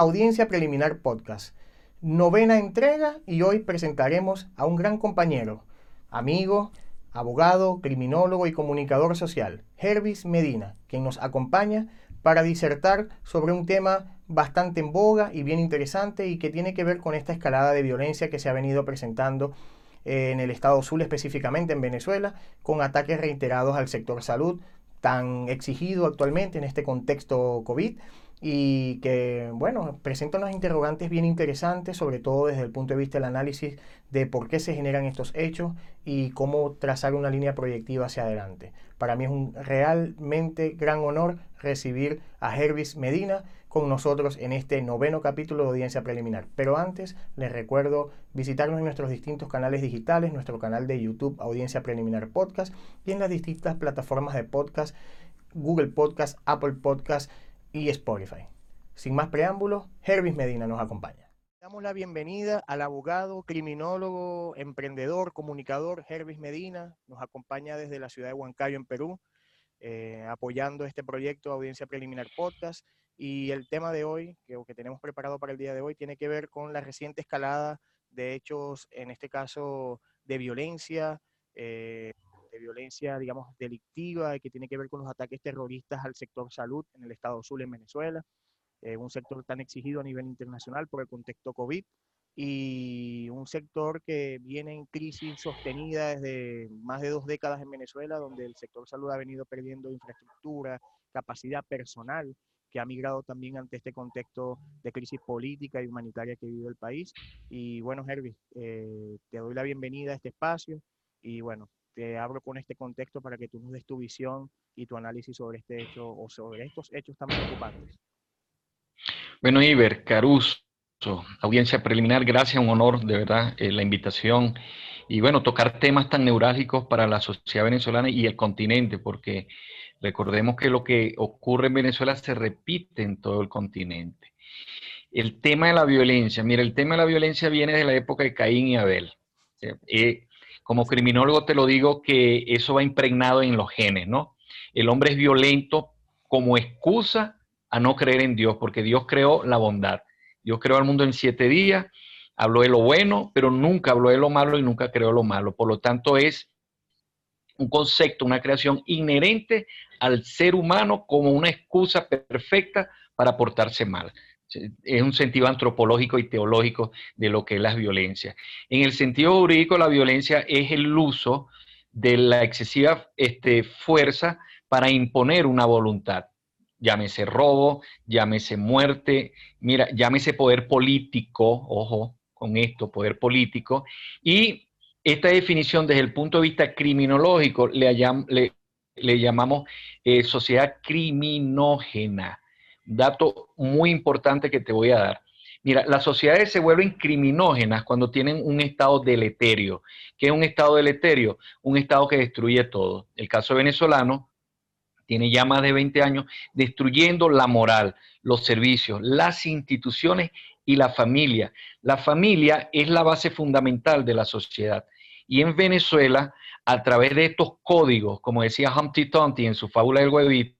Audiencia Preliminar Podcast, novena entrega y hoy presentaremos a un gran compañero, amigo, abogado, criminólogo y comunicador social, Hervis Medina, quien nos acompaña para disertar sobre un tema bastante en boga y bien interesante y que tiene que ver con esta escalada de violencia que se ha venido presentando eh, en el estado Azul, específicamente en Venezuela, con ataques reiterados al sector salud, tan exigido actualmente en este contexto COVID y que, bueno, presenta unos interrogantes bien interesantes, sobre todo desde el punto de vista del análisis de por qué se generan estos hechos y cómo trazar una línea proyectiva hacia adelante. Para mí es un realmente gran honor recibir a Hervis Medina con nosotros en este noveno capítulo de audiencia preliminar. Pero antes les recuerdo visitarnos en nuestros distintos canales digitales, nuestro canal de YouTube Audiencia Preliminar Podcast y en las distintas plataformas de podcast, Google Podcast, Apple Podcast y Spotify. Sin más preámbulos, Hervis Medina nos acompaña. Damos la bienvenida al abogado, criminólogo, emprendedor, comunicador Hervis Medina. Nos acompaña desde la ciudad de Huancayo, en Perú, eh, apoyando este proyecto Audiencia Preliminar Podcast. Y el tema de hoy, que, que tenemos preparado para el día de hoy, tiene que ver con la reciente escalada de hechos, en este caso, de violencia, eh, violencia, digamos, delictiva, que tiene que ver con los ataques terroristas al sector salud en el Estado Azul en Venezuela, eh, un sector tan exigido a nivel internacional por el contexto COVID y un sector que viene en crisis sostenida desde más de dos décadas en Venezuela, donde el sector salud ha venido perdiendo infraestructura, capacidad personal, que ha migrado también ante este contexto de crisis política y humanitaria que vive el país. Y bueno, Herbie, eh, te doy la bienvenida a este espacio y bueno, te abro con este contexto para que tú nos des tu visión y tu análisis sobre este hecho o sobre estos hechos tan preocupantes. Bueno, Iber, Caruso, audiencia preliminar, gracias, un honor de verdad eh, la invitación y bueno, tocar temas tan neurálgicos para la sociedad venezolana y el continente, porque recordemos que lo que ocurre en Venezuela se repite en todo el continente. El tema de la violencia, mira, el tema de la violencia viene de la época de Caín y Abel. Eh, como criminólogo te lo digo que eso va impregnado en los genes, ¿no? El hombre es violento como excusa a no creer en Dios, porque Dios creó la bondad. Dios creó al mundo en siete días, habló de lo bueno, pero nunca habló de lo malo y nunca creó lo malo. Por lo tanto, es un concepto, una creación inherente al ser humano como una excusa perfecta para portarse mal es un sentido antropológico y teológico de lo que es la violencia. En el sentido jurídico, la violencia es el uso de la excesiva este, fuerza para imponer una voluntad. Llámese robo, llámese muerte, mira, llámese poder político, ojo con esto, poder político. Y esta definición desde el punto de vista criminológico le, le, llamamos eh, sociedad criminógena dato muy importante que te voy a dar. Mira, las sociedades se vuelven criminógenas cuando tienen un estado deleterio. ¿Qué es un estado deleterio? Un estado que destruye todo. El caso venezolano tiene ya más de 20 años destruyendo la moral, los servicios, las instituciones y la familia. La familia es la base fundamental de la sociedad. Y en Venezuela, a través de estos códigos, como decía Humpty Dumpty en su fábula del huevito,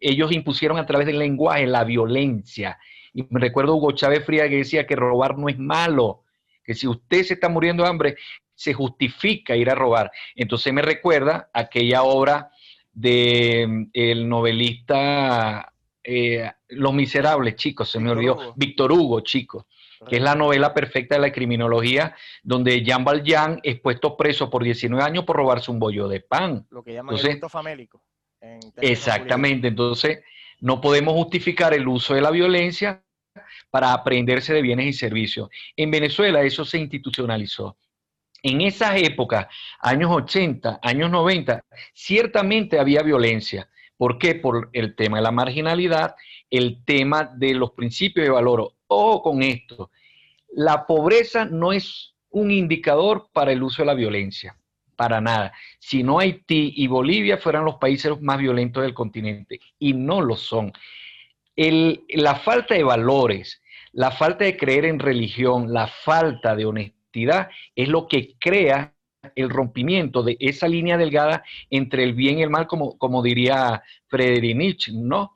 ellos impusieron a través del lenguaje la violencia. Y me recuerdo Hugo Chávez Fría que decía que robar no es malo, que si usted se está muriendo de hambre, se justifica ir a robar. Entonces me recuerda aquella obra del el novelista eh, Los Miserables, chicos, se me olvidó, Víctor Hugo, chicos, que es la novela perfecta de la criminología, donde Jean Valjean es puesto preso por 19 años por robarse un bollo de pan. Lo que llaman el famélico. Exactamente, entonces no podemos justificar el uso de la violencia para aprenderse de bienes y servicios. En Venezuela eso se institucionalizó. En esas épocas, años 80, años 90, ciertamente había violencia. ¿Por qué? Por el tema de la marginalidad, el tema de los principios de valor. Ojo con esto, la pobreza no es un indicador para el uso de la violencia para nada. Si no Haití y Bolivia fueran los países más violentos del continente, y no lo son. la falta de valores, la falta de creer en religión, la falta de honestidad es lo que crea el rompimiento de esa línea delgada entre el bien y el mal, como, diría Friedrich Nietzsche, ¿no?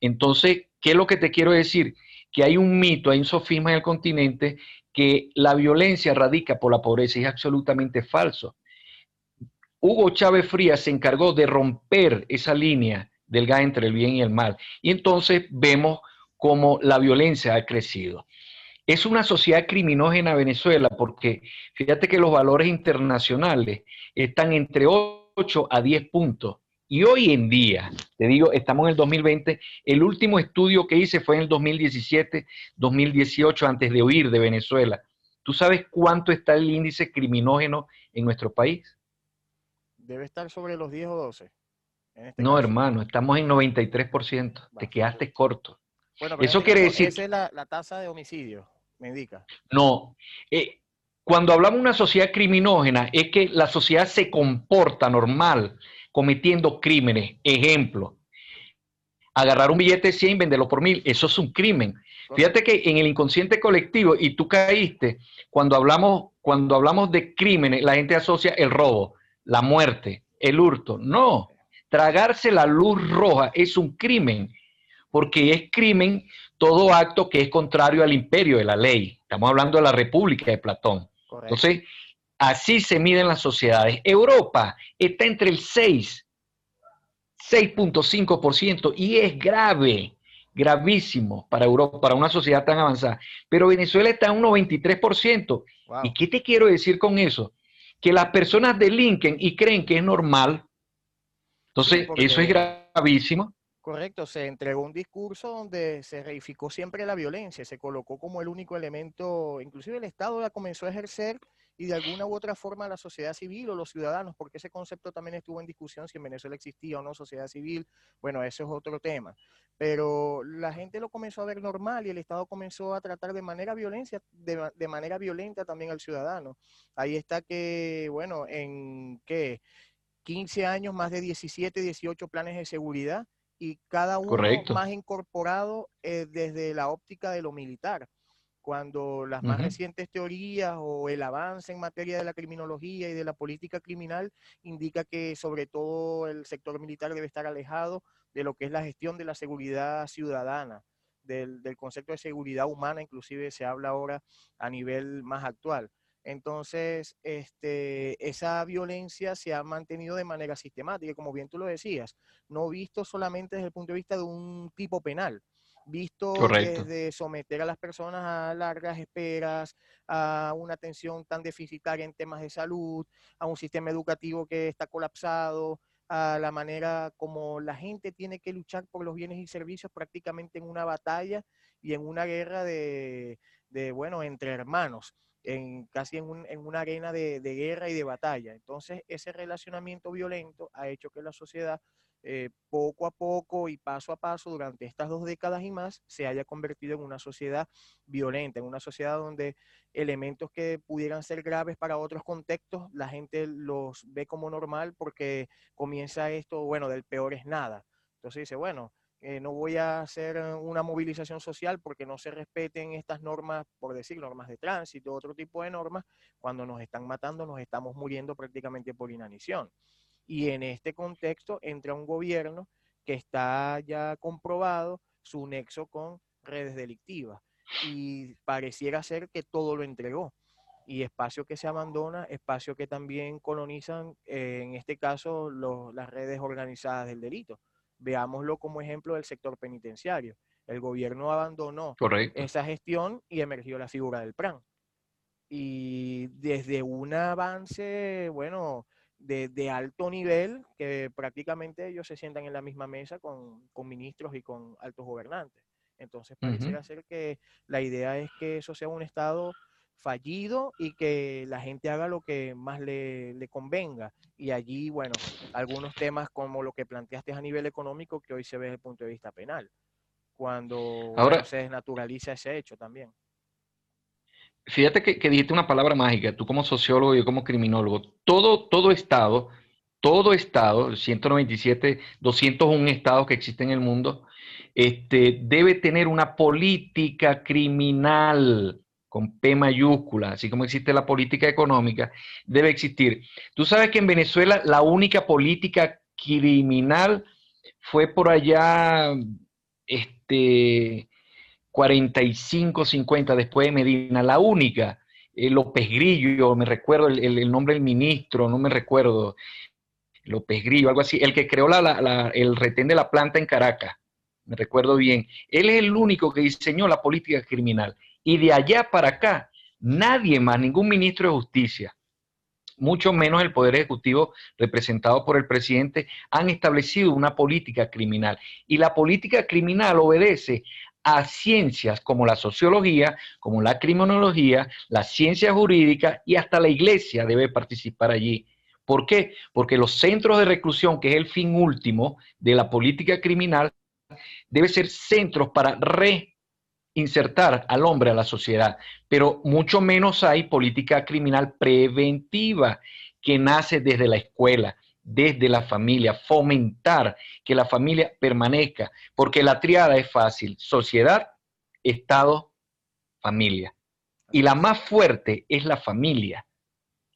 Entonces, ¿qué es lo que te quiero decir? que hay un mito, hay un sofisma en el continente que la violencia radica por la pobreza y es absolutamente falso. Hugo Chávez Frías se encargó de romper esa línea delgada entre el bien y el mal. Y entonces vemos cómo la violencia ha crecido. Es una sociedad criminógena Venezuela porque fíjate que los valores internacionales están entre 8 a 10 puntos. Y hoy en día, te digo, estamos en el 2020, el último estudio que hice fue en el 2017, 2018, antes de huir de Venezuela. ¿Tú sabes cuánto está el índice criminógeno en nuestro país? Debe estar sobre los 10 o 12. Este no, hermano, estamos en 93%. Te quedaste corto. Bueno, Eso quiere decir... Esa es la, la tasa de homicidio me indica. No. Eh, cuando hablamos de una sociedad criminógena, es que la sociedad se comporta normal, cometiendo crímenes. Ejemplo, agarrar un billete de 100 y venderlo por mil, eso es un crimen. Fíjate que en el inconsciente colectivo, y tú caíste, cuando hablamos, cuando hablamos de crímenes, la gente asocia el robo, la muerte, el hurto. No, tragarse la luz roja es un crimen, porque es crimen todo acto que es contrario al imperio de la ley. Estamos hablando de la República de Platón. Entonces, así se miden las sociedades. Europa está entre el 6, 6.5% y es grave, gravísimo para Europa, para una sociedad tan avanzada. Pero Venezuela está en un 93%. ¿Y qué te quiero decir con eso? Que las personas delinquen y creen que es normal. Entonces, eso es gravísimo. Correcto, se entregó un discurso donde se reificó siempre la violencia, se colocó como el único elemento, inclusive el Estado la comenzó a ejercer y de alguna u otra forma la sociedad civil o los ciudadanos, porque ese concepto también estuvo en discusión si en Venezuela existía o no sociedad civil, bueno, eso es otro tema, pero la gente lo comenzó a ver normal y el Estado comenzó a tratar de manera violencia, de, de manera violenta también al ciudadano. Ahí está que, bueno, en qué 15 años, más de 17, 18 planes de seguridad y cada uno más incorporado eh, desde la óptica de lo militar. Cuando las más recientes teorías o el avance en materia de la criminología y de la política criminal indica que sobre todo el sector militar debe estar alejado de lo que es la gestión de la seguridad ciudadana, del, del concepto de seguridad humana, inclusive se habla ahora a nivel más actual. Entonces, este, esa violencia se ha mantenido de manera sistemática, como bien tú lo decías, no visto solamente desde el punto de vista de un tipo penal, visto desde someter a las personas a largas esperas, a una atención tan deficitaria en temas de salud, a un sistema educativo que está colapsado, a la manera como la gente tiene que luchar por los bienes y servicios prácticamente en una batalla y en una guerra de, de bueno, entre hermanos en, casi en, una arena de, guerra y de batalla. Entonces, ese relacionamiento violento ha hecho que la sociedad eh, poco a poco y paso a paso durante estas dos décadas y más se haya convertido en una sociedad violenta, en una sociedad donde elementos que pudieran ser graves para otros contextos, la gente los ve como normal porque comienza esto, bueno, del peor es nada. Entonces dice, bueno, eh, no voy a hacer eh, una movilización social porque no se respeten estas normas, por decir, normas de tránsito, otro tipo de normas, cuando nos están matando, nos estamos muriendo prácticamente por inanición. Y en este contexto entra un gobierno que está ya comprobado su nexo con redes delictivas y pareciera ser que todo lo entregó. Y espacio que se abandona, espacio que también colonizan, eh, en este caso, las redes organizadas del delito Veámoslo como ejemplo del sector penitenciario. El gobierno abandonó esa gestión y emergió la figura del PRAN. Y desde un avance, bueno, de, alto nivel, que prácticamente ellos se sientan en la misma mesa con, ministros y con altos gobernantes. Entonces, pareciera ser que la idea es que eso sea un Estado fallido y que la gente haga lo que más le, convenga. Y allí, bueno, algunos temas como lo que planteaste a nivel económico que hoy se ve desde el punto de vista penal, cuando Ahora, se desnaturaliza ese hecho también. Fíjate que, dijiste una palabra mágica, tú como sociólogo y yo como criminólogo, todo, todo Estado, todo Estado, 197, 201 estados que existen en el mundo, este, debe tener una política criminal con P mayúscula, así como existe la política económica, debe existir. Tú sabes que en Venezuela la única política criminal fue por allá, este, 45, 50 después de Medina, la única, eh, López Grillo, me recuerdo el, nombre del ministro, no me recuerdo, López Grillo, algo así, el que creó el retén de la planta en Caracas, me recuerdo bien, él es el único que diseñó la política criminal. Y de allá para acá, nadie más, ningún ministro de justicia, mucho menos el Poder Ejecutivo representado por el presidente, han establecido una política criminal. Y la política criminal obedece a ciencias como la sociología, como la criminología, la ciencia jurídica y hasta la iglesia debe participar allí. ¿Por qué? Porque los centros de reclusión, que es el fin último de la política criminal, debe ser centros para reinsertar al hombre a la sociedad, pero mucho menos hay política criminal preventiva que nace desde la escuela, desde la familia, fomentar que la familia permanezca, porque la triada es fácil, sociedad, Estado, familia. Y la más fuerte es la familia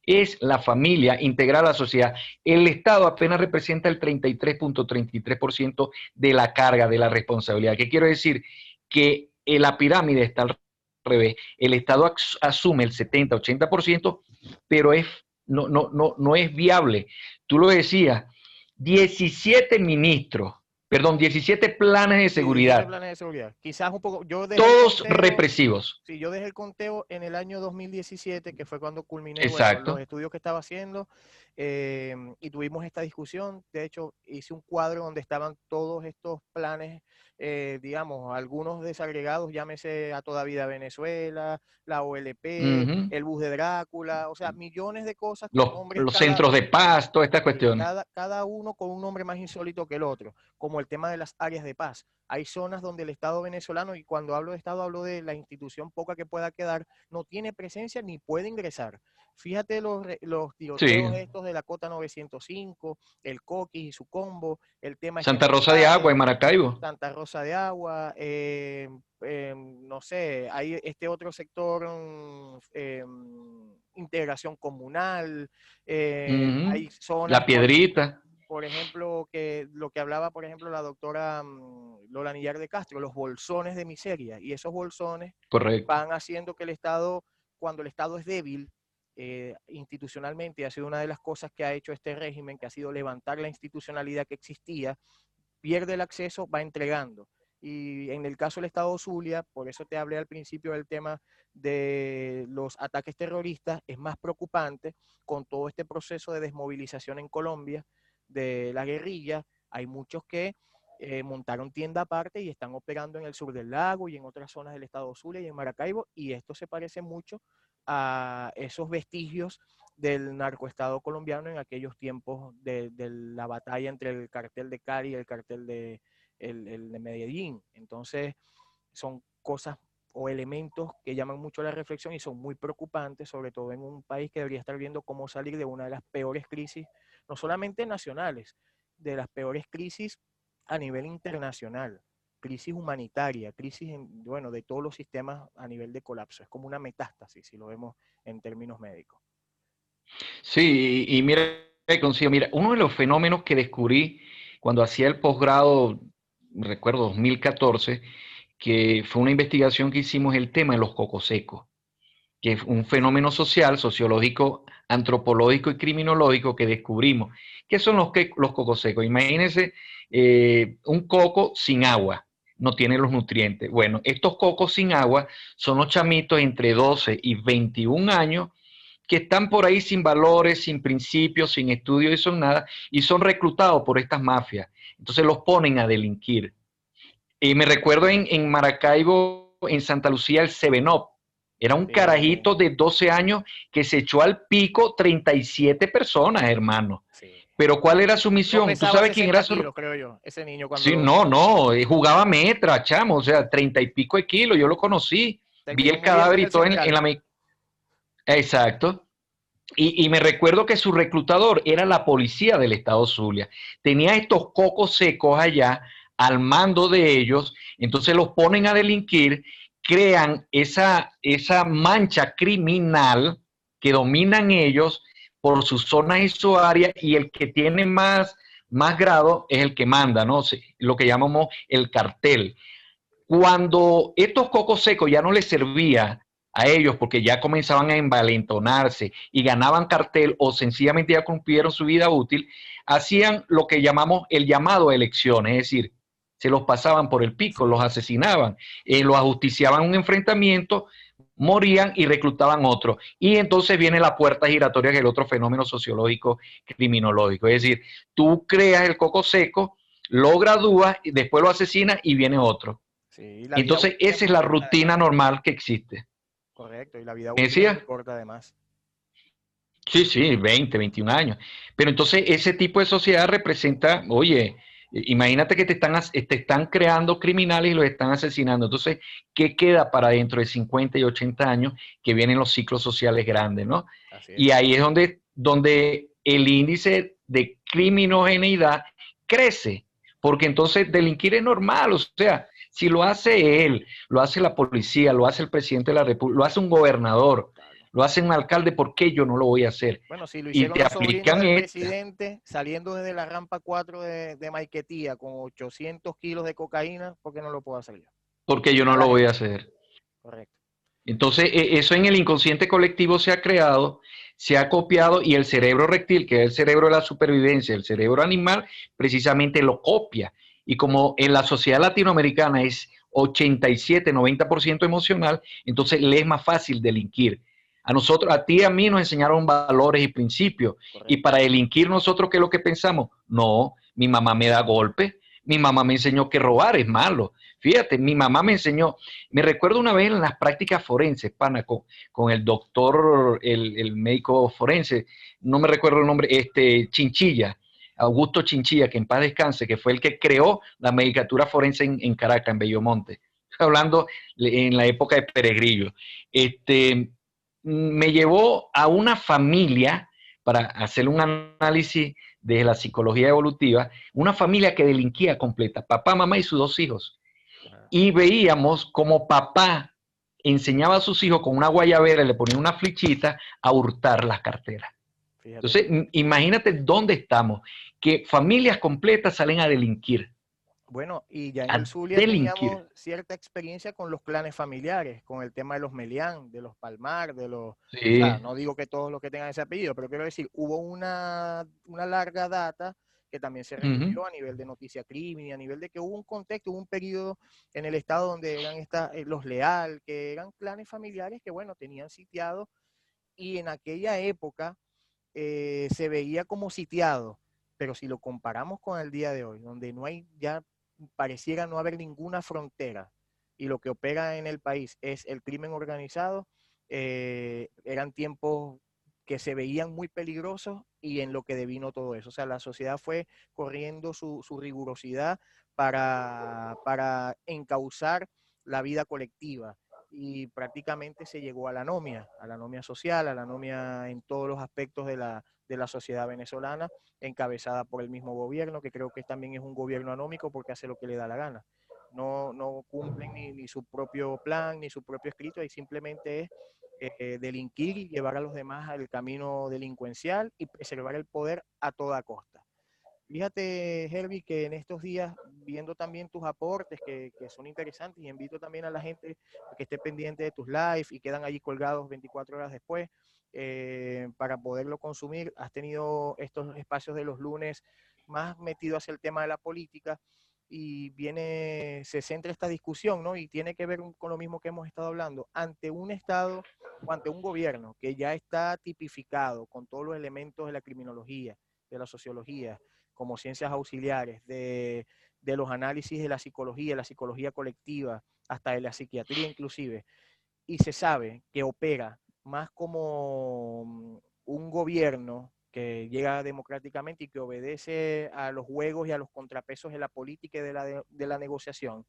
es la familia integral a la sociedad. El Estado apenas representa el 33.33% de la carga, de la responsabilidad. ¿Qué quiero decir? Que la pirámide está al revés. El Estado asume el 70-80%, pero es, no, no, no, no es viable. Tú lo decías, 17 ministros perdón, 17 planes de seguridad. planes de seguridad. Quizás un poco, yo Todos represivos. Sí, yo dejé el conteo en el año 2017, que fue cuando culminé los estudios que estaba haciendo, eh, y tuvimos esta discusión. De hecho, hice un cuadro donde estaban todos estos planes eh, digamos, algunos desagregados, llámese a toda vida Venezuela, la OLP, el bus de Drácula, o sea, millones de cosas. Los, los centros de paz, toda esta cuestión. Cada, cada uno con un nombre más insólito que el otro, como el tema de las áreas de paz. Hay zonas donde el Estado venezolano, y cuando hablo de Estado hablo de la institución poca que pueda quedar, no tiene presencia ni puede ingresar. Fíjate los, los tiroteos estos de la Cota 905, el Coquis y su combo, el tema... Santa Rosa de Agua en Maracaibo. Santa Rosa de Agua, eh, em, no sé, hay este otro sector, em, integración comunal, eh, hay zonas... La Piedrita. Por, ejemplo, que lo que hablaba, por ejemplo, la doctora mm, Lola Nillar de Castro, los bolsones de miseria. Y esos bolsones van haciendo que el Estado, cuando el Estado es débil, eh, institucionalmente, ha sido una de las cosas que ha hecho este régimen, que ha sido levantar la institucionalidad que existía, pierde el acceso, va entregando. Y en el caso del Estado Zulia, por eso te hablé al principio del tema de los ataques terroristas, es más preocupante con todo este proceso de desmovilización en Colombia de la guerrilla. Hay muchos que eh, montaron tienda aparte y están operando en el sur del lago y en otras zonas del Estado Zulia y en Maracaibo, y esto se parece mucho a esos vestigios del narcoestado colombiano en aquellos tiempos de, la batalla entre el cartel de Cali y el cartel de, el, de Medellín. Entonces, son cosas o elementos que llaman mucho la reflexión y son muy preocupantes, sobre todo en un país que debería estar viendo cómo salir de una de las peores crisis, no solamente nacionales, de las peores crisis a nivel internacional crisis humanitaria, crisis, bueno, de todos los sistemas a nivel de colapso. Es como una metástasis, si lo vemos en términos médicos. Sí, y, mira, mira, uno de los fenómenos que descubrí cuando hacía el posgrado, recuerdo 2014, que fue una investigación que hicimos el tema de los cocos secos, que es un fenómeno social, sociológico, antropológico y criminológico que descubrimos. ¿Qué son los, los cocos secos? Imagínense eh, un coco sin agua no tiene los nutrientes. Bueno, estos cocos sin agua son los chamitos entre 12 y 21 años que están por ahí sin valores, sin principios, sin estudios y son nada, y son reclutados por estas mafias. Entonces los ponen a delinquir. Y me recuerdo en, Maracaibo, en Santa Lucía, el Sevenop. Era un carajito de 12 años que se echó al pico 37 personas, hermano. Pero ¿cuál era su misión? ¿Tú sabes quién era su... creo yo, ese niño cuando... Sí, no, no, eh, jugaba metra, chamo, o sea, treinta y pico de kilos, yo lo conocí. Vi el cadáver y todo en, la... Exacto. Y, me recuerdo que su reclutador era la policía del estado Zulia. Tenía estos cocos secos allá al mando de ellos, entonces los ponen a delinquir, crean esa, esa mancha criminal que dominan ellos por sus zonas y su área y el que tiene más, más grado es el que manda, ¿no? Lo que llamamos el cartel. Cuando estos cocos secos ya no les servía a ellos porque ya comenzaban a envalentonarse y ganaban cartel o sencillamente ya cumplieron su vida útil, hacían lo que llamamos el llamado a elecciones, es decir, se los pasaban por el pico, los asesinaban, eh, los ajusticiaban un enfrentamiento, morían y reclutaban otros. Y entonces viene la puerta giratoria, que es el otro fenómeno sociológico criminológico. Es decir, tú creas el coco seco, lo gradúas, y después lo asesinas y viene otro. entonces esa es la rutina normal que existe. Correcto, y la vida útil corta además. Sí, sí, 20, 21 años. Pero entonces ese tipo de sociedad representa, oye, Imagínate que te están, te están creando criminales y los están asesinando. Entonces, ¿qué queda para dentro de 50 y 80 años que vienen los ciclos sociales grandes, ¿no? Y ahí es donde, donde el índice de criminogeneidad crece, porque entonces delinquir es normal, o sea, si lo hace él, lo hace la policía, lo hace el presidente de la República, lo hace un gobernador, lo hace un alcalde, ¿por qué yo no lo voy a hacer? Bueno, si lo hicieron y te aplican el presidente saliendo desde la rampa 4 de, de Maiquetía con 800 kilos de cocaína, ¿por qué no lo puedo hacer yo? Porque yo no lo voy a hacer. Correcto. Entonces, e, eso en el inconsciente colectivo se ha creado, se ha copiado y el cerebro reptil, que es el cerebro de la supervivencia, el cerebro animal, precisamente lo copia. Y como en la sociedad latinoamericana es 87, 90% emocional, entonces le es más fácil delinquir. A nosotros, a ti y a mí nos enseñaron valores y principios. Y para delinquir nosotros, ¿qué es lo que pensamos? No, mi mamá me da golpe, mi mamá me enseñó que robar es malo. Fíjate, mi mamá me enseñó, me recuerdo una vez en las prácticas forenses, pana, con, el doctor, el, médico forense, no me recuerdo el nombre, este, Chinchilla, Augusto Chinchilla, que en paz descanse, que fue el que creó la medicatura forense en, en Caracas, en Bellomonte. Hablando en la época de Peregrillo. Este, me llevó a una familia para hacer un análisis de la psicología evolutiva, una familia que delinquía completa, papá, mamá y sus dos hijos. Y veíamos como papá enseñaba a sus hijos con una guayabera, le ponía una flichita a hurtar las carteras. Entonces, imagínate dónde estamos, que familias completas salen a delinquir. Bueno, y ya en el Zulia teníamos cierta experiencia con los clanes familiares, con el tema de los Melián, de los Palmar, de los... no digo que todos los que tengan ese apellido, pero quiero decir, hubo una, larga data que también se refirió a nivel de noticia crimen, a nivel de que hubo un contexto, hubo un periodo en el estado donde eran esta, eh, los Leal, que eran clanes familiares que, bueno, tenían sitiados y en aquella época eh, se veía como sitiado, pero si lo comparamos con el día de hoy, donde no hay ya pareciera no haber ninguna frontera y lo que opera en el país es el crimen organizado, eh, eran tiempos que se veían muy peligrosos y en lo que devino todo eso. O sea, la sociedad fue corriendo su, rigurosidad para, para encauzar la vida colectiva y prácticamente se llegó a la anomia, a la anomia social, a la anomia en todos los aspectos de la, de la sociedad venezolana, encabezada por el mismo gobierno, que creo que también es un gobierno anómico porque hace lo que le da la gana. No, no cumplen ni, su propio plan, ni su propio escrito, y simplemente es eh, delinquir y llevar a los demás al camino delincuencial y preservar el poder a toda costa. Fíjate, Herbie, que en estos días, viendo también tus aportes que, que, son interesantes, y invito también a la gente que esté pendiente de tus lives y quedan allí colgados 24 horas después, eh, para poderlo consumir. Has tenido estos espacios de los lunes más metido hacia el tema de la política y viene, se centra esta discusión, ¿no? Y tiene que ver con lo mismo que hemos estado hablando, ante un Estado o ante un gobierno que ya está tipificado con todos los elementos de la criminología, de la sociología, como ciencias auxiliares, de, de los análisis de la psicología, la psicología colectiva, hasta de la psiquiatría inclusive, y se sabe que opera más como mm, un gobierno que llega democráticamente y que obedece a los juegos y a los contrapesos de la política y de la, de, la negociación,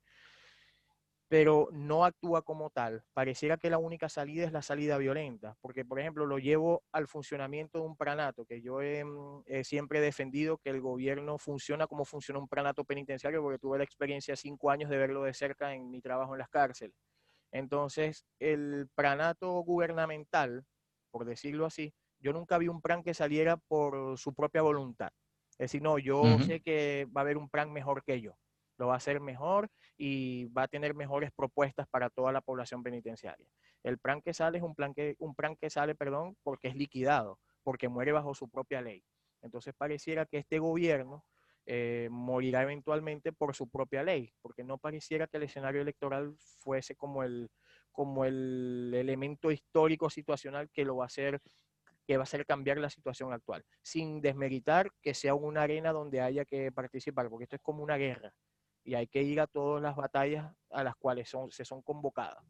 pero no actúa como tal. Pareciera que la única salida es la salida violenta, porque por ejemplo lo llevo al funcionamiento de un pranato, que yo he, mm, siempre he defendido que el gobierno funciona como funciona un pranato penitenciario, porque tuve la experiencia cinco años de verlo de cerca en mi trabajo en las cárceles. Entonces, el pranato gubernamental, por decirlo así, yo nunca vi un plan que saliera por su propia voluntad. Es decir, no, yo sé que va a haber un plan mejor que yo. Lo va a hacer mejor y va a tener mejores propuestas para toda la población penitenciaria. El plan que sale es un plan que, un plan que sale, perdón, porque es liquidado, porque muere bajo su propia ley. Entonces pareciera que este gobierno eh, morirá eventualmente por su propia ley, porque no pareciera que el escenario electoral fuese como el, como el elemento histórico situacional que lo va a hacer que va a hacer cambiar la situación actual, sin desmeritar que sea una arena donde haya que participar, porque esto es como una guerra y hay que ir a todas las batallas a las cuales son, se son convocadas.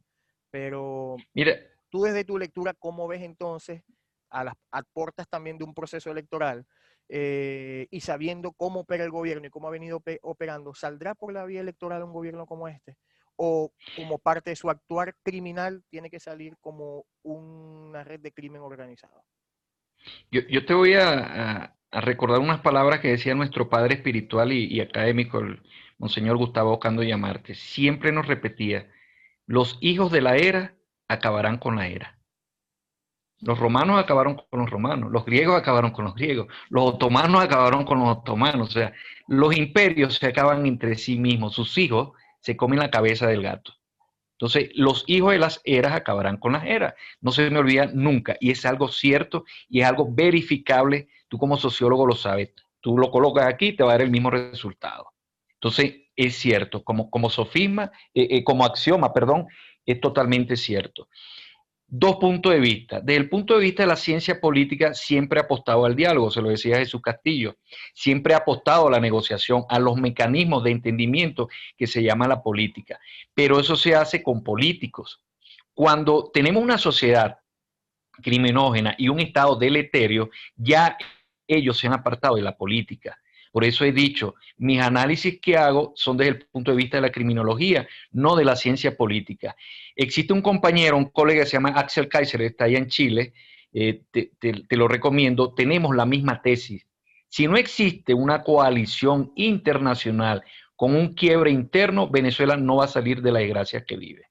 Pero Mira, tú desde tu lectura, ¿cómo ves entonces a las puertas también de un proceso electoral eh, y sabiendo cómo opera el gobierno y cómo ha venido operando, ¿saldrá por la vía electoral un gobierno como este? ¿O como parte de su actuar criminal tiene que salir como una red de crimen organizado? Yo, te voy a, recordar unas palabras que decía nuestro padre espiritual y, académico, el Monseñor Gustavo Ocando Llamarte. Siempre nos repetía, los hijos de la era acabarán con la era. Los romanos acabaron con los romanos, los griegos acabaron con los griegos, los otomanos acabaron con los otomanos. O sea, los imperios se acaban entre sí mismos, sus hijos se comen la cabeza del gato. Entonces, los hijos de las eras acabarán con las eras. No se me olvida nunca. Y es algo cierto y es algo verificable. Tú como sociólogo lo sabes. Tú lo colocas aquí te va a dar el mismo resultado. Entonces, es cierto. Como, como sofisma, eh, eh, como axioma, perdón, es totalmente cierto dos puntos de vista. Desde el punto de vista de la ciencia política, siempre ha apostado al diálogo, se lo decía Jesús Castillo, siempre ha apostado a la negociación, a los mecanismos de entendimiento que se llama la política. Pero eso se hace con políticos. Cuando tenemos una sociedad criminógena y un Estado deleterio, ya ellos se han apartado de la política. Por eso he dicho, mis análisis que hago son desde el punto de vista de la criminología, no de la ciencia política. Existe un compañero, un colega que se llama Axel Kaiser, está allá en Chile, eh, te, te lo recomiendo, tenemos la misma tesis. Si no existe una coalición internacional con un quiebre interno, Venezuela no va a salir de la desgracia que vive.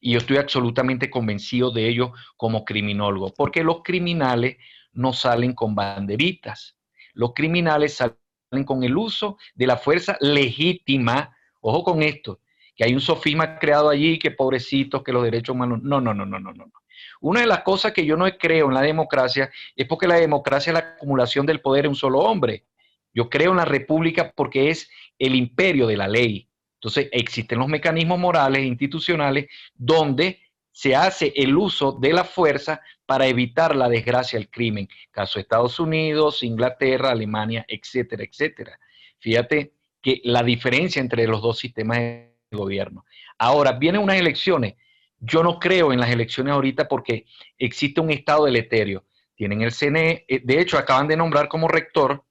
Y yo estoy absolutamente convencido de ello como criminólogo, porque los criminales no salen con banderitas. Los criminales salen con el uso de la fuerza legítima. Ojo con esto, que hay un sofisma creado allí, que pobrecitos, que los derechos humanos. No, no, no, no, no, no. Una de las cosas que yo no creo en la democracia es porque la democracia es la acumulación del poder de un solo hombre. Yo creo en la república porque es el imperio de la ley. Entonces existen los mecanismos morales e institucionales donde se hace el uso de la fuerza para evitar la desgracia, el crimen. Caso Estados Unidos, Inglaterra, Alemania, etcétera, etcétera. Fíjate que la diferencia entre los dos sistemas de gobierno. Ahora, vienen unas elecciones. Yo no creo en las elecciones ahorita porque existe un estado deleterio. Tienen el CNE, eh, de hecho, acaban de nombrar como rector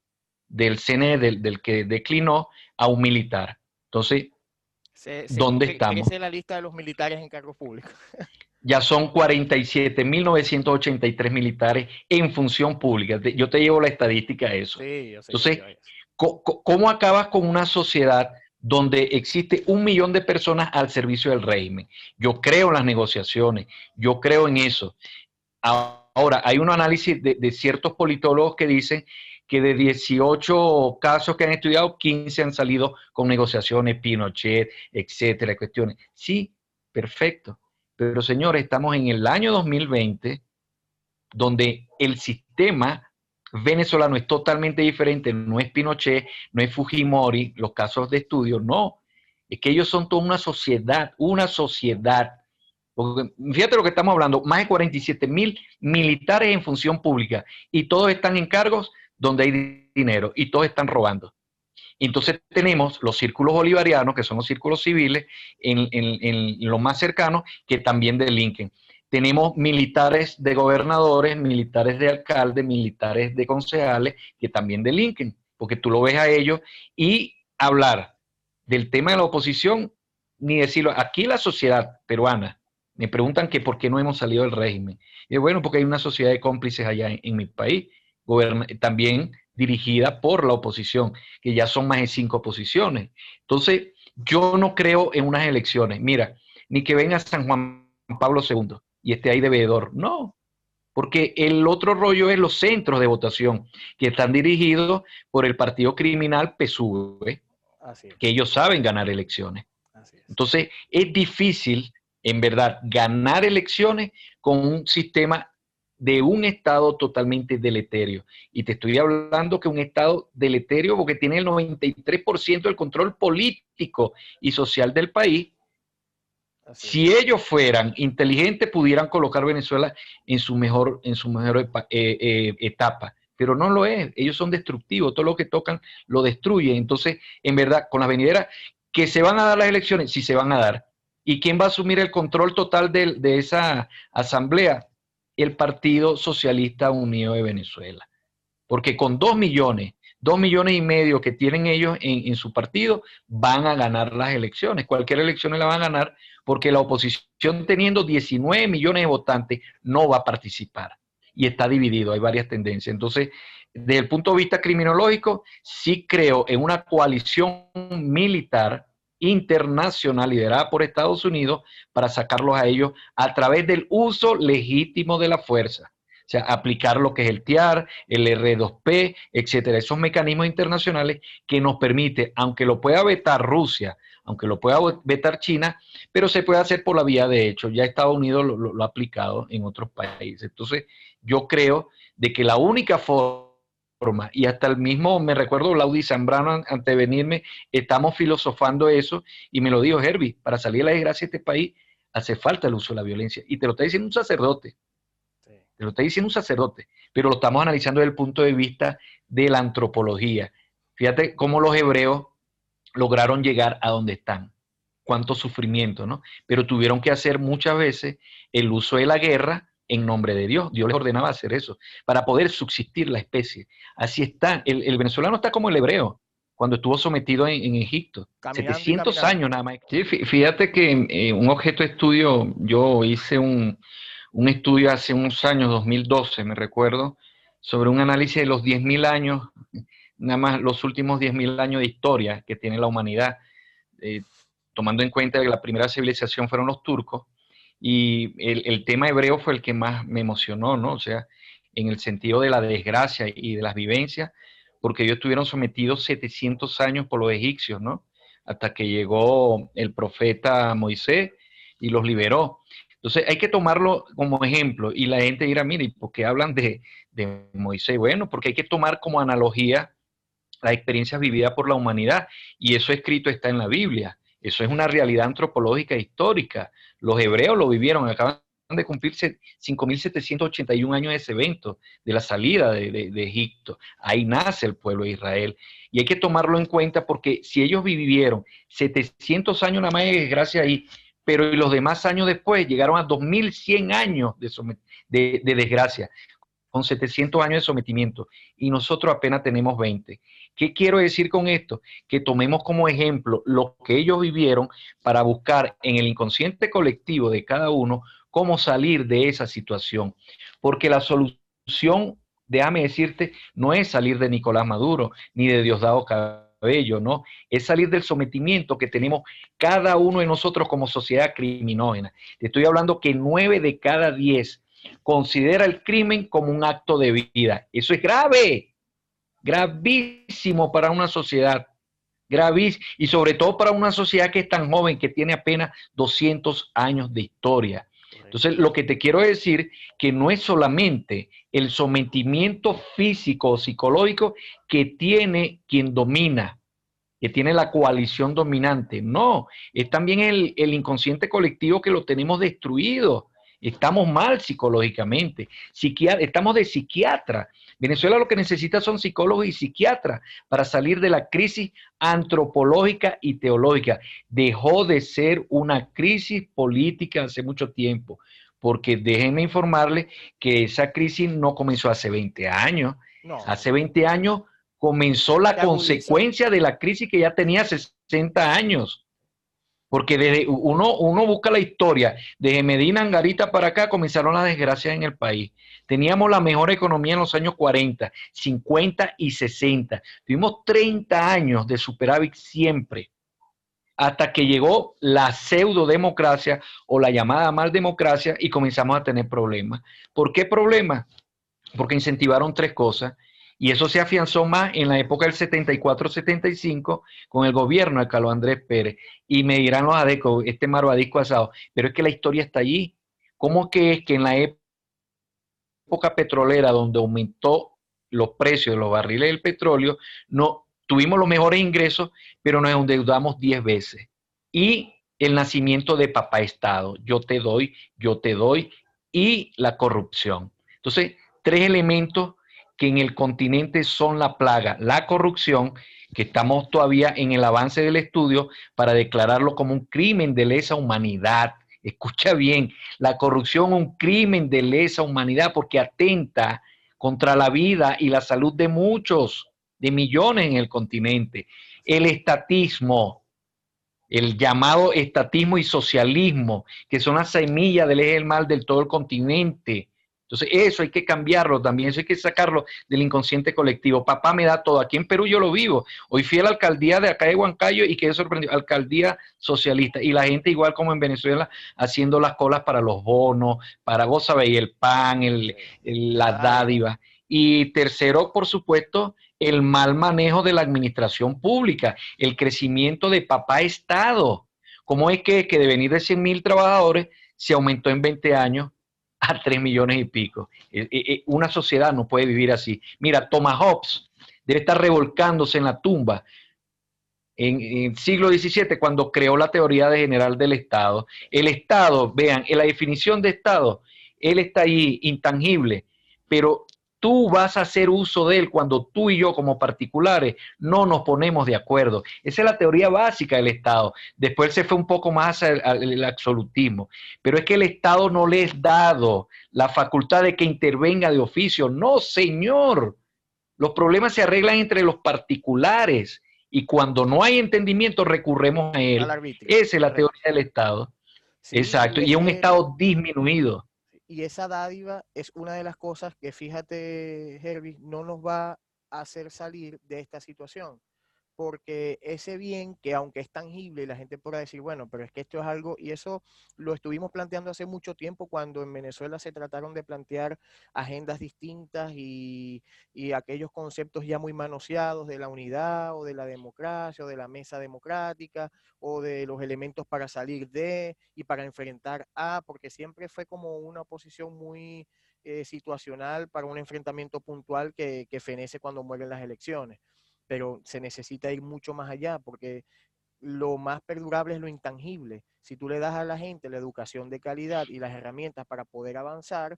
del CNE, del, del que declinó, a un militar. Entonces, ¿Dónde estamos? la lista de los militares en cargo público. ya son 47.983 militares en función pública. Yo te llevo la estadística a eso. Sí, yo sé Entonces, ¿cómo acabas con una sociedad donde existe un millón de personas al servicio del régimen? Yo creo en las negociaciones, yo creo en eso. Ahora, hay un análisis de, de ciertos politólogos que dicen que de 18 casos que han estudiado, 15 han salido con negociaciones, Pinochet, etcétera, cuestiones. Sí, perfecto. Pero señores, estamos en el año 2020, donde el sistema venezolano es totalmente diferente, no es Pinochet, no es Fujimori, los casos de estudio, no. Es que ellos son toda una sociedad, una sociedad. Fíjate lo que estamos hablando, más de 47 mil militares en función pública y todos están en cargos donde hay dinero y todos están robando. Entonces tenemos los círculos bolivarianos, que son los círculos civiles, en, en, los más cercanos, que también delinquen. Tenemos militares de gobernadores, militares de alcaldes, militares de concejales, que también delinquen, porque tú lo ves a ellos y hablar del tema de la oposición, ni decirlo, aquí la sociedad peruana, me preguntan que por qué no hemos salido del régimen. Y bueno, porque hay una sociedad de cómplices allá en mi país también dirigida por la oposición, que ya son más de cinco posiciones. Entonces, yo no creo en unas elecciones. Mira, ni que venga San Juan Pablo II y esté ahí de veedor. No, porque el otro rollo es los centros de votación, que están dirigidos por el partido criminal PSUV. que ellos saben ganar elecciones. Entonces, es difícil, en verdad, ganar elecciones con un sistema de un Estado totalmente deleterio. Y te estoy hablando que un Estado deleterio porque tiene el 93% del control político y social del país. si ellos fueran inteligentes, pudieran colocar Venezuela en su mejor, en su mejor eh, eh, etapa. Pero no lo es. Ellos son destructivos. Todo lo que tocan lo destruye. Entonces, en verdad, con las venideras, que se van a dar las elecciones, sí se van a dar. ¿Y quién va a asumir el control total de, de esa asamblea? El Partido Socialista Unido de Venezuela. Porque con dos millones, dos millones y medio que tienen ellos en, su partido, van a ganar las elecciones. Cualquier elección la van a ganar porque la oposición teniendo 19 millones de votantes no va a participar. Y está dividido, hay varias tendencias. Entonces, desde el punto de vista criminológico, sí creo en una coalición militar internacional liderada por Estados Unidos para sacarlos a ellos a través del uso legítimo de la fuerza. O sea, aplicar lo que es el TIAR, el R2P, etcétera, esos mecanismos internacionales que nos permite, aunque lo pueda vetar Rusia, aunque lo pueda vetar China, pero se puede hacer por la vía de hecho. Ya Estados Unidos lo, lo ha aplicado en otros países. Entonces, yo creo de que la única forma y hasta el mismo, me recuerdo, Laudi Zambrano, antes de venirme, estamos filosofando eso y me lo dijo Herbie, para salir de la desgracia de este país hace falta el uso de la violencia. Y te lo está diciendo un sacerdote. Te lo está diciendo un sacerdote, pero lo estamos analizando desde el punto de vista de la antropología. Fíjate cómo los hebreos lograron llegar a donde están. Cuánto sufrimiento, ¿no? Pero tuvieron que hacer muchas veces el uso de la guerra en nombre de Dios. Dios les ordenaba hacer eso para poder subsistir la especie. Así está. El, venezolano está como el hebreo cuando estuvo sometido en, Egipto. 700 años nada más. Sí, fíjate que eh, un objeto de estudio, yo hice un, un, estudio hace unos años, 2012, me recuerdo, sobre un análisis de los 10.000 años, nada más los últimos 10.000 años de historia que tiene la humanidad, eh, tomando en cuenta que la primera civilización fueron los turcos y el, tema hebreo fue el que más me emocionó, ¿no? O sea, en el sentido de la desgracia y de las vivencias, porque ellos estuvieron sometidos 700 años por los egipcios, ¿no? Hasta que llegó el profeta Moisés y los liberó. Entonces hay que tomarlo como ejemplo y la gente dirá, mire, ¿por qué hablan de, de Moisés? Bueno, porque hay que tomar como analogía las experiencias vividas por la humanidad y eso escrito está en la Biblia. Eso es una realidad antropológica histórica. Los hebreos lo vivieron, acaban de cumplirse 5.781 años de ese evento, de la salida de, Egipto. Ahí nace el pueblo de Israel. Y hay que tomarlo en cuenta porque si ellos vivieron 700 años nada más de desgracia ahí, pero los demás años después llegaron a 2.100 años de, de desgracia, con 700 años de sometimiento, y nosotros apenas tenemos 20. ¿Qué quiero decir con esto? Que tomemos como ejemplo lo que ellos vivieron para buscar en el inconsciente colectivo de cada uno cómo salir de esa situación. Porque la solución, déjame decirte, no es salir de Nicolás Maduro ni de Diosdado Cabello, ¿no? Es salir del sometimiento que tenemos cada uno de nosotros como sociedad criminógena. Te estoy hablando que nueve de cada diez considera el crimen como un acto de vida. Eso es grave gravísimo para una sociedad, gravísimo, y sobre todo para una sociedad que es tan joven, que tiene apenas 200 años de historia. Entonces, lo que te quiero decir que no es solamente el sometimiento físico o psicológico que tiene quien domina, que tiene la coalición dominante. No, es también el, el inconsciente colectivo que lo tenemos destruido. Estamos mal psicológicamente. estamos de psiquiatra. Venezuela lo que necesita son psicólogos y psiquiatras para salir de la crisis antropológica y teológica. Dejó de ser una crisis política hace mucho tiempo, porque déjenme informarles que esa crisis no comenzó hace 20 años. Hace 20 años comenzó la consecuencia de la crisis que ya tenía 60 años. Porque desde uno, uno busca la historia, desde Medina Angarita para acá comenzaron las desgracias en el país. Teníamos la mejor economía en los años 40, 50 y 60. Tuvimos 30 años de superávit siempre, hasta que llegó la pseudo-democracia o la llamada mal democracia y comenzamos a tener problemas. ¿Por qué problemas? Porque incentivaron tres cosas. Y eso se afianzó más en la época del 74-75 con el gobierno de Carlos Andrés Pérez. Y me dirán los adecos, este marvadisco asado, pero es que la historia está allí. ¿Cómo que es que en la época petrolera, donde aumentó los precios de los barriles del petróleo, no tuvimos los mejores ingresos, pero nos endeudamos 10 veces? Y el nacimiento de papá Estado, yo te doy, yo te doy, y la corrupción. Entonces, tres elementos que en el continente son la plaga, la corrupción, que estamos todavía en el avance del estudio para declararlo como un crimen de lesa humanidad. Escucha bien, la corrupción un crimen de lesa humanidad porque atenta contra la vida y la salud de muchos, de millones en el continente. El estatismo, el llamado estatismo y socialismo, que son las semillas del eje del mal del todo el continente. Entonces, eso hay que cambiarlo también, eso hay que sacarlo del inconsciente colectivo. Papá me da todo. Aquí en Perú yo lo vivo. Hoy fui a la alcaldía de acá de Huancayo y quedé sorprendido. Alcaldía socialista. Y la gente, igual como en Venezuela, haciendo las colas para los bonos, para vos sabéis, el pan, el, la dádiva. Y tercero, por supuesto, el mal manejo de la administración pública, el crecimiento de papá Estado. ¿Cómo es que, que de venir de 100 mil trabajadores se aumentó en 20 años a 3 millones y pico. Eh, eh, eh, una sociedad no puede vivir así. Mira, Thomas Hobbes debe estar revolcándose en la tumba en, el siglo XVII cuando creó la teoría de general del Estado. El Estado, vean, en la definición de Estado, él está ahí intangible, pero tú vas a hacer uso de él cuando tú y yo como particulares no nos ponemos de acuerdo. Esa es la teoría básica del Estado. Después se fue un poco más al, absolutismo. Pero es que el Estado no le es dado la facultad de que intervenga de oficio. No, señor. Los problemas se arreglan entre los particulares y cuando no hay entendimiento recurremos a él. Esa es la teoría del Estado. Exacto. Y es un Estado disminuido y esa dádiva es una de las cosas que, fíjate, Herbie, no nos va a hacer salir de esta situación porque ese bien que aunque es tangible, la gente podrá decir, bueno, pero es que esto es algo, y eso lo estuvimos planteando hace mucho tiempo cuando en Venezuela se trataron de plantear agendas distintas y, aquellos conceptos ya muy manoseados de la unidad o de la democracia o de la mesa democrática o de los elementos para salir de y para enfrentar a, porque siempre fue como una posición muy... Eh, situacional para un enfrentamiento puntual que fenece cuando mueren las elecciones pero se necesita ir mucho más allá porque lo más perdurable es lo intangible. Si tú le das a la gente la educación de calidad y las herramientas para poder avanzar,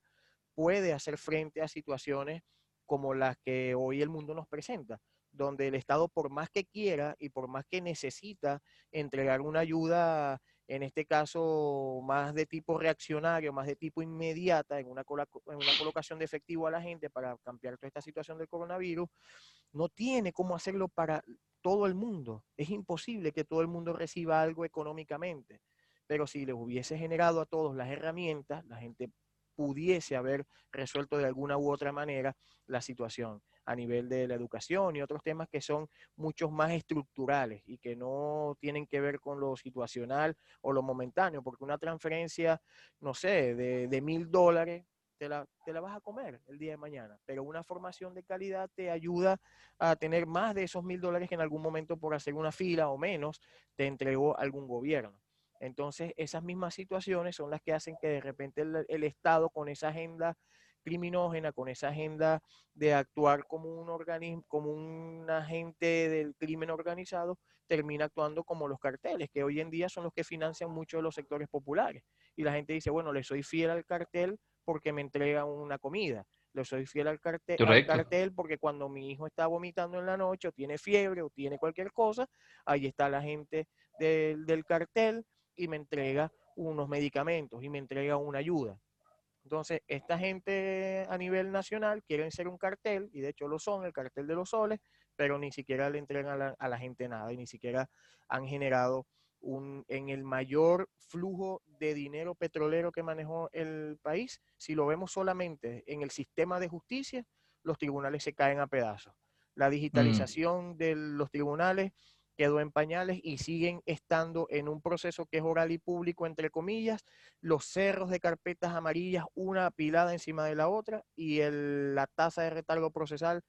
puede hacer frente a situaciones como las que hoy el mundo nos presenta, donde el Estado por más que quiera y por más que necesita entregar una ayuda en este caso más de tipo reaccionario, más de tipo inmediata, en una, en una colocación de efectivo a la gente para cambiar toda esta situación del coronavirus, no tiene cómo hacerlo para todo el mundo. Es imposible que todo el mundo reciba algo económicamente, pero si les hubiese generado a todos las herramientas, la gente pudiese haber resuelto de alguna u otra manera la situación a nivel de la educación y otros temas que son muchos más estructurales y que no tienen que ver con lo situacional o lo momentáneo, porque una transferencia, no sé, de mil dólares, te la, te la, vas a comer el día de mañana, pero una formación de calidad te ayuda a tener más de esos mil dólares que en algún momento por hacer una fila o menos te entregó algún gobierno. Entonces, esas mismas situaciones son las que hacen que de repente el, Estado con esa agenda criminógena, con esa agenda de actuar como un organismo, como un agente del crimen organizado, termina actuando como los carteles, que hoy en día son los que financian muchos de los sectores populares. Y la gente dice, bueno, le soy fiel al cartel porque me entrega una comida. Le soy fiel al cartel, al cartel porque cuando mi hijo está vomitando en la noche o tiene fiebre o tiene cualquier cosa, ahí está la gente del, del cartel y me entrega unos medicamentos y me entrega una ayuda. Entonces, esta gente a nivel nacional quieren ser un cartel, y de hecho lo son, el cartel de los soles, pero ni siquiera le entregan a la, gente nada y ni siquiera han generado un, en el mayor flujo de dinero petrolero que manejó el país. Si lo vemos solamente en el sistema de justicia, los tribunales se caen a pedazos. La mm. digitalización de los tribunales quedó en pañales y siguen estando en un proceso que es oral y público, entre comillas, los cerros de carpetas amarillas, una apilada encima de la otra, y la tasa de retardo procesal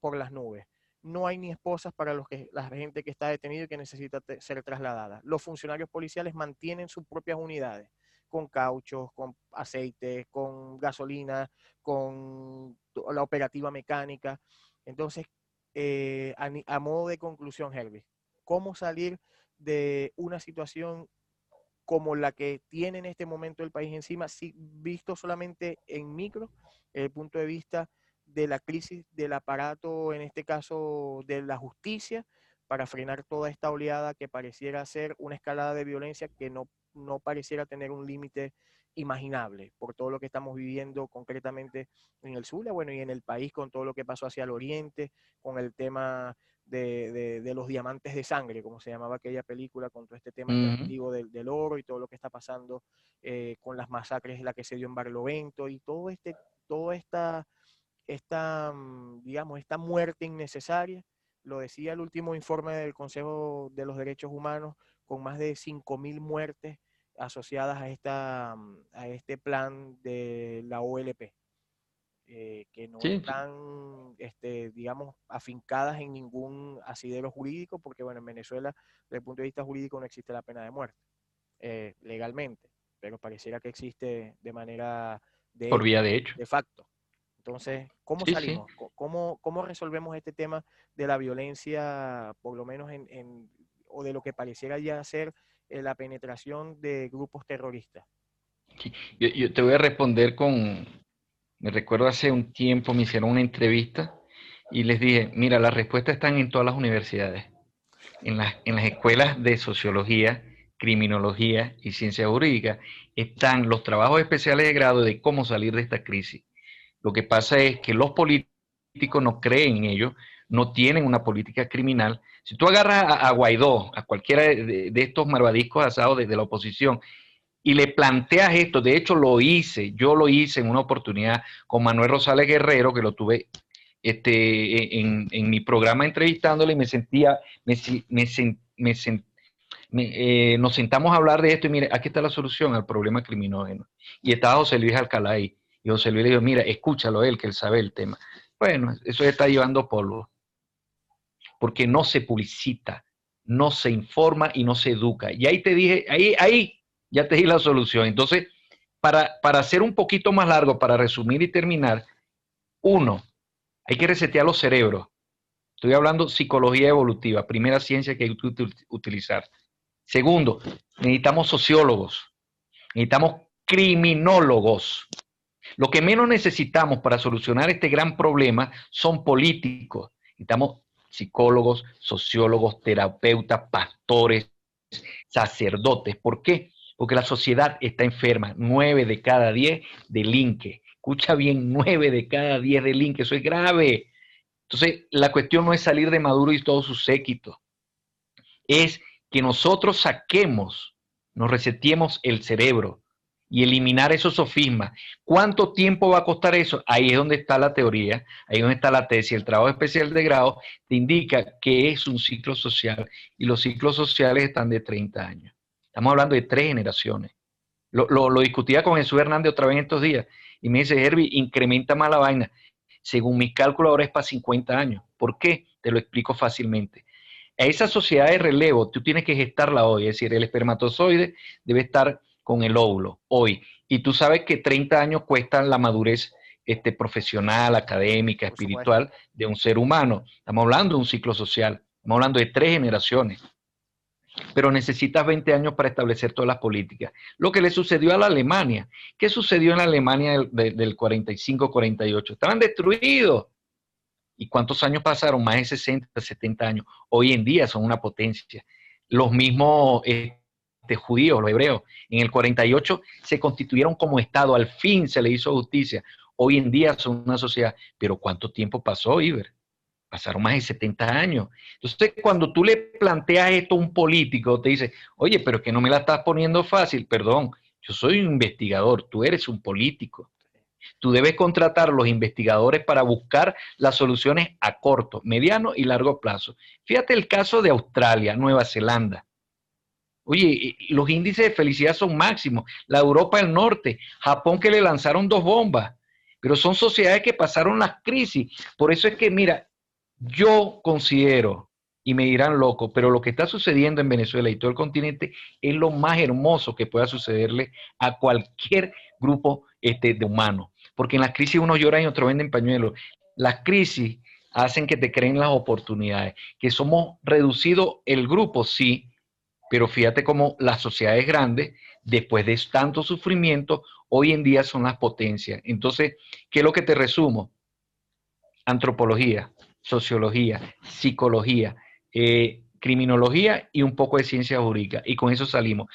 por las nubes. No hay ni esposas para los que, la gente que está detenido y que necesita ser trasladada. Los funcionarios policiales mantienen sus propias unidades con cauchos, con aceite, con gasolina, con la operativa mecánica. Entonces, eh, a, modo de conclusión, Herbie, ¿cómo salir de una situación como la que tiene en este momento el país encima, si, visto solamente en micro, el punto de vista de la crisis del aparato, en este caso de la justicia, para frenar toda esta oleada que pareciera ser una escalada de violencia que no, no pareciera tener un límite imaginable por todo lo que estamos viviendo concretamente en el Zulia, bueno, y en el país con todo lo que pasó hacia el oriente, con el tema de, de, los diamantes de sangre, como se llamaba aquella película, con todo este tema del, del, oro y todo lo que está pasando eh, con las masacres, la que se dio en Barlovento y todo este, toda esta, esta, mm, digamos, esta muerte innecesaria, lo decía el último informe del Consejo de los Derechos Humanos, con más de 5.000 muertes asociadas a, esta, mm, a este plan de la OLP, eh, que no están, este, digamos, afincadas en ningún asidero jurídico, porque, bueno, en Venezuela, desde el punto de vista jurídico, no existe la pena de muerte, eh, legalmente, pero pareciera que existe de manera de, Por vía de hecho. De facto. Entonces, ¿cómo salimos? ¿Cómo, ¿Cómo, resolvemos este tema de la violencia, por lo menos en, en o de lo que pareciera ya ser la penetración de grupos terroristas? Yo, te voy a responder con, me recuerdo hace un tiempo me hicieron una entrevista y les dije, mira, las respuestas están en todas las universidades, en las, en las escuelas de sociología, criminología y ciencia jurídica, están los trabajos especiales de grado de cómo salir de esta crisis. Lo que pasa es que los políticos no creen en ello, no tienen una política criminal. Si tú agarras a, Guaidó, a cualquiera de, estos malvadiscos asados desde la oposición, y le planteas esto, de hecho lo hice, yo lo hice en una oportunidad con Manuel Rosales Guerrero, que lo tuve este, en, mi programa entrevistándole y me sentía, me, eh, nos sentamos a hablar de esto y mire, aquí está la solución al problema criminógeno. Y estaba José Luis Alcalá ahí. Y José Luis le dijo, mira, escúchalo él, que él sabe el tema. Bueno, eso está llevando polvo porque no se publicita, no se informa y no se educa. Y ahí te dije, ahí, ahí ya te di la solución. Entonces, para, para hacer un poquito más largo, para resumir y terminar, uno, hay que resetear los cerebros. Estoy hablando psicología evolutiva, primera ciencia que hay que utilizar. Segundo, necesitamos sociólogos, necesitamos criminólogos. Lo que menos necesitamos para solucionar este gran problema son políticos. Necesitamos psicólogos, sociólogos, terapeutas, pastores, sacerdotes. ¿Por qué? Porque la sociedad está enferma. Nueve de cada diez delinque. Escucha bien, nueve de cada diez delinque. Eso es grave. Entonces, la cuestión no es salir de Maduro y todo su séquito. Es que nosotros saquemos, nos reseteemos el cerebro, y eliminar esos sofismas. ¿Cuánto tiempo va a costar eso? Ahí es donde está la teoría, ahí es donde está la tesis. El trabajo especial de grado te indica que es un ciclo social y los ciclos sociales están de 30 años. Estamos hablando de tres generaciones. Lo, discutía con Jesús Hernández otra vez en estos días y me dice, Herbie, incrementa más la vaina. Según mis cálculos ahora es para 50 años. ¿Por qué? Te lo explico fácilmente. A esa sociedad de relevo tú tienes que gestarla hoy, es decir, el espermatozoide debe estar con el óvulo hoy. Y tú sabes que 30 años cuesta la madurez este, profesional, académica, espiritual de un ser humano. Estamos hablando de un ciclo social, estamos hablando de tres generaciones. Pero necesitas 20 años para establecer todas las políticas. Lo que le sucedió a la Alemania. ¿Qué sucedió en la Alemania del, del 45-48? Estaban destruidos. ¿Y cuántos años pasaron? Más de 60, 70 años. Hoy en día son una potencia. Los mismos eh, de judíos, los hebreos. En el 48 se constituyeron como Estado, al fin se le hizo justicia. Hoy en día son una sociedad, pero ¿cuánto tiempo pasó, Iber? Pasaron más de 70 años. Entonces, cuando tú le planteas esto a un político, te dice, oye, pero que no me la estás poniendo fácil, perdón, yo soy un investigador, tú eres un político. Tú debes contratar a los investigadores para buscar las soluciones a corto, mediano y largo plazo. Fíjate el caso de Australia, Nueva Zelanda. Oye, los índices de felicidad son máximos. La Europa del Norte, Japón que le lanzaron dos bombas. pero son sociedades que pasaron las crisis. Por eso es que, mira, yo considero, y me dirán loco, pero lo que está sucediendo en Venezuela y todo el continente es lo más hermoso que pueda sucederle a cualquier grupo este, de humanos. Porque en las crisis uno llora y otro venden pañuelos. Las crisis hacen que te creen las oportunidades. Que somos reducidos el grupo, sí, pero fíjate cómo las sociedades grandes, después de tanto sufrimiento, hoy en día son las potencias. Entonces, ¿qué es lo que te resumo? Antropología, sociología, psicología, eh, criminología y un poco de ciencia jurídica. Y con eso salimos.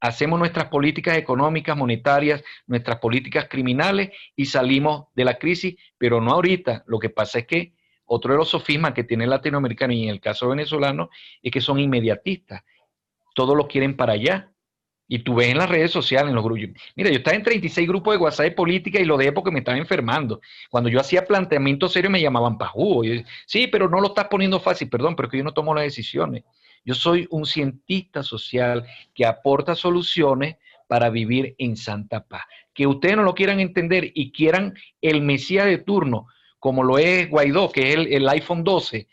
Hacemos nuestras políticas económicas, monetarias, nuestras políticas criminales y salimos de la crisis, pero no ahorita. Lo que pasa es que otro de los sofismas que tiene el latinoamericano y en el caso venezolano es que son inmediatistas. Todos lo quieren para allá. Y tú ves en las redes sociales, en los grupos. Mira, yo estaba en 36 grupos de WhatsApp de política y lo dejé porque me estaba enfermando. Cuando yo hacía planteamientos serios me llamaban pajú. Sí, pero no lo estás poniendo fácil, perdón, pero que yo no tomo las decisiones. Yo soy un cientista social que aporta soluciones para vivir en santa paz. Que ustedes no lo quieran entender y quieran el Mesías de turno, como lo es Guaidó, que es el iPhone 12,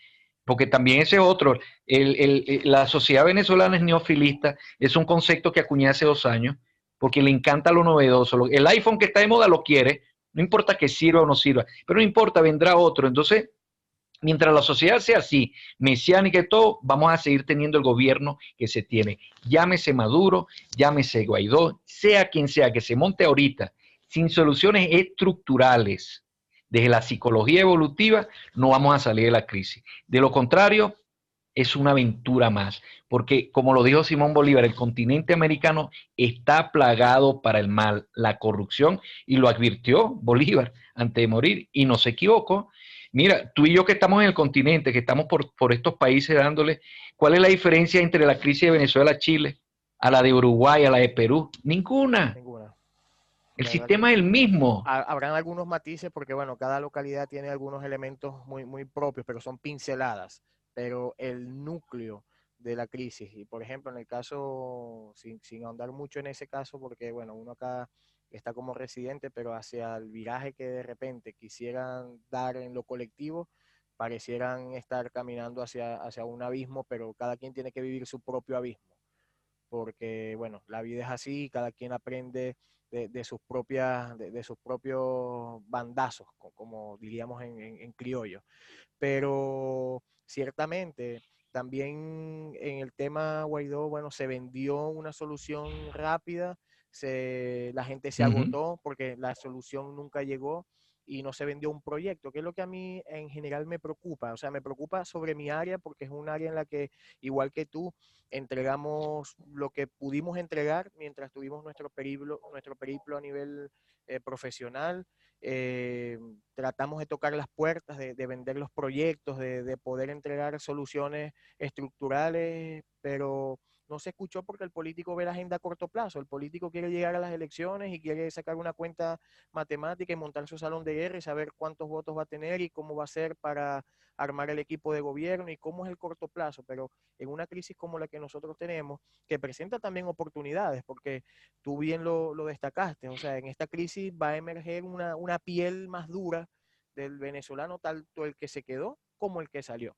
porque también ese otro, la sociedad venezolana es neofilista, es un concepto que acuñé hace dos años, porque le encanta lo novedoso. El iPhone que está de moda lo quiere, no importa que sirva o no sirva, pero no importa, vendrá otro. Entonces, mientras la sociedad sea así, mesiánica y todo, vamos a seguir teniendo el gobierno que se tiene. Llámese Maduro, llámese Guaidó, sea quien sea que se monte ahorita, sin soluciones estructurales, desde la psicología evolutiva, no vamos a salir de la crisis. De lo contrario, es una aventura más, porque como lo dijo Simón Bolívar, el continente americano está plagado para el mal, la corrupción, y lo advirtió Bolívar antes de morir, y no se equivocó. Mira, tú y yo que estamos en el continente, que estamos por, por estos países dándole, ¿cuál es la diferencia entre la crisis de Venezuela, Chile, a la de Uruguay, a la de Perú? Ninguna. El sistema es el mismo. Habrán algunos matices porque, bueno, cada localidad tiene algunos elementos muy, muy propios, pero son pinceladas. Pero el núcleo de la crisis, y por ejemplo, en el caso, sin, sin ahondar mucho en ese caso, porque, bueno, uno acá está como residente, pero hacia el viraje que de repente quisieran dar en lo colectivo, parecieran estar caminando hacia, hacia un abismo, pero cada quien tiene que vivir su propio abismo, porque, bueno, la vida es así, cada quien aprende de, sus propias, de, sus propios bandazos, como diríamos en, criollo. Pero ciertamente también en el tema Guaidó, bueno, se vendió una solución rápida, se, la gente se agotó porque la solución nunca llegó y no se vendió un proyecto, que es lo que a mí en general me preocupa. O sea, me preocupa sobre mi área porque es un área en la que, igual que tú, entregamos lo que pudimos entregar mientras tuvimos nuestro periplo, nuestro periplo a nivel eh, profesional. Eh, tratamos de tocar las puertas, de, vender los proyectos, de, de poder entregar soluciones estructurales, pero no se escuchó porque el político ve la agenda a corto plazo. El político quiere llegar a las elecciones y quiere sacar una cuenta matemática y montar su salón de guerra y saber cuántos votos va a tener y cómo va a ser para armar el equipo de gobierno y cómo es el corto plazo. Pero en una crisis como la que nosotros tenemos, que presenta también oportunidades, porque tú bien lo, destacaste, o sea, en esta crisis va a emerger una, una piel más dura del venezolano, tanto el que se quedó como el que salió.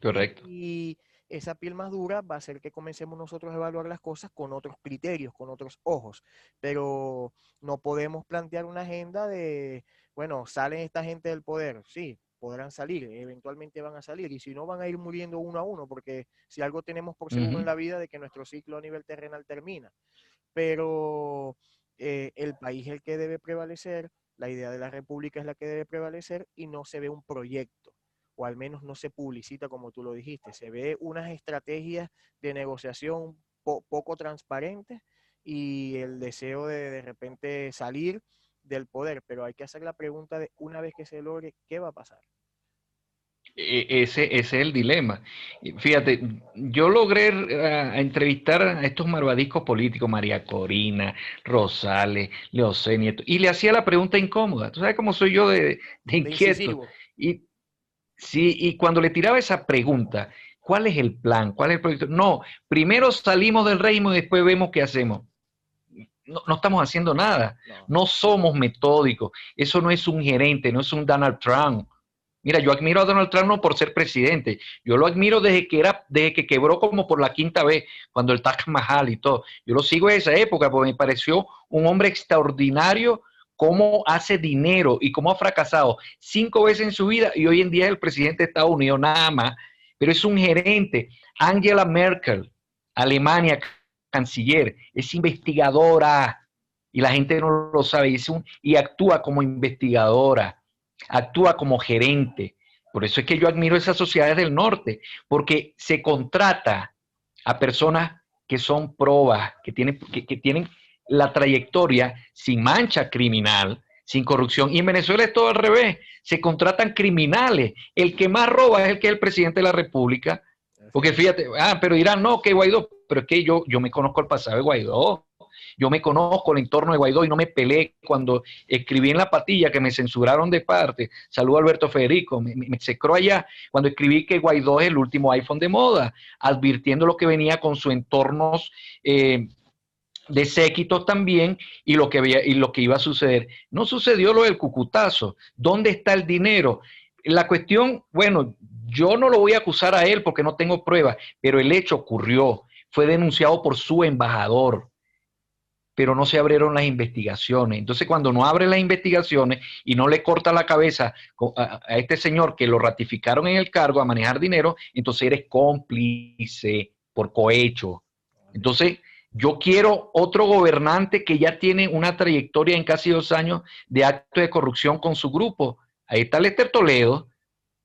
Correcto. Y esa piel más dura va a hacer que comencemos nosotros a evaluar las cosas con otros criterios, con otros ojos. Pero no podemos plantear una agenda de, bueno, salen esta gente del poder, sí, podrán salir, eventualmente van a salir, y si no van a ir muriendo uno a uno, porque si algo tenemos por seguro en la vida de que nuestro ciclo a nivel terrenal termina. Pero eh, el país es el que debe prevalecer, la idea de la república es la que debe prevalecer y no se ve un proyecto o al menos no se publicita como tú lo dijiste. Se ve unas estrategias de negociación poco transparentes y el deseo de de repente salir del poder, pero hay que hacer la pregunta de una vez que se logre, ¿qué va a pasar? E, ese, es el dilema. Fíjate, yo logré uh, entrevistar a estos marvadiscos políticos, María Corina, Rosales, Leocenia, y le hacía la pregunta incómoda. ¿Tú sabes cómo soy yo de, de inquieto? y Sí, y cuando le tiraba esa pregunta, ¿cuál es el plan? ¿Cuál es el proyecto? No, primero salimos del régimen y después vemos qué hacemos. no, estamos haciendo nada. No. somos metódicos. Eso no es un gerente, no es un Donald Trump. Mira, yo admiro a Donald Trump no por ser presidente. Yo lo admiro desde que era, desde que quebró como por la quinta vez, cuando el Taj Mahal y todo. Yo lo sigo en esa época porque me pareció un hombre extraordinario cómo hace dinero y cómo ha fracasado cinco veces en su vida y hoy en día es el presidente de Estados Unidos nada más, pero es un gerente. Angela Merkel, Alemania, canciller, es investigadora y la gente no lo sabe y actúa como investigadora, actúa como gerente. Por eso es que yo admiro esas sociedades del norte, porque se contrata a personas que son probas, que tienen, que tienen la trayectoria sin mancha criminal, sin corrupción. Y en Venezuela es todo al revés. Se contratan criminales. El que más roba es el que es el presidente de la República. Porque fíjate, ah, pero dirán, no, que Guaidó, pero es que yo, yo me conozco el pasado de Guaidó. Yo me conozco el entorno de Guaidó y no me peleé cuando escribí en la patilla que me censuraron de parte. Saludo a Alberto Federico, me, me, secró allá cuando escribí que Guaidó es el último iPhone de moda, advirtiendo lo que venía con sus entornos eh, de séquitos también y lo, que y lo que iba a suceder. No sucedió lo del cucutazo. ¿Dónde está el dinero? La cuestión, bueno, yo no lo voy a acusar a él porque no tengo pruebas, pero el hecho ocurrió. Fue denunciado por su embajador, pero no se abrieron las investigaciones. Entonces, cuando no abre las investigaciones y no le corta la cabeza a, a este señor que lo ratificaron en el cargo a manejar dinero, entonces eres cómplice por cohecho. Entonces, yo quiero otro gobernante que ya tiene una trayectoria en casi dos años de acto de corrupción con su grupo. Ahí está Lester Toledo,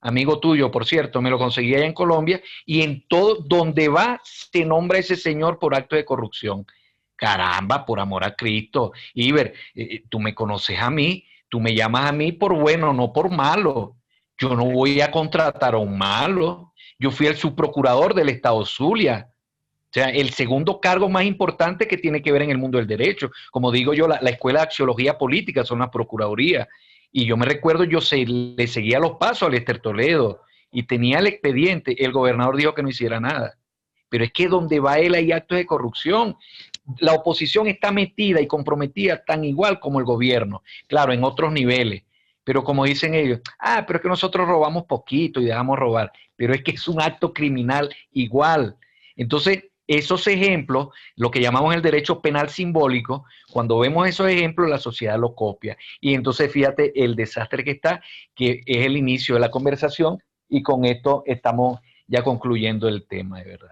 amigo tuyo, por cierto, me lo conseguí allá en Colombia, y en todo donde va se nombra ese señor por acto de corrupción. Caramba, por amor a Cristo. Iber, eh, eh, tú me conoces a mí, tú me llamas a mí por bueno, no por malo. Yo no voy a contratar a un malo. Yo fui el subprocurador del Estado Zulia. O sea, el segundo cargo más importante que tiene que ver en el mundo del derecho. Como digo yo, la, Escuela de Axiología Política son las Procuradurías. Y yo me recuerdo, yo se, le seguía los pasos a Lester Toledo y tenía el expediente. El gobernador dijo que no hiciera nada. Pero es que donde va él hay actos de corrupción. La oposición está metida y comprometida tan igual como el gobierno. Claro, en otros niveles. Pero como dicen ellos, ah, pero es que nosotros robamos poquito y dejamos robar. Pero es que es un acto criminal igual. Entonces, esos ejemplos, lo que llamamos el derecho penal simbólico, cuando vemos esos ejemplos, la sociedad lo copia. Y entonces fíjate el desastre que está, que es el inicio de la conversación, y con esto estamos ya concluyendo el tema, de verdad.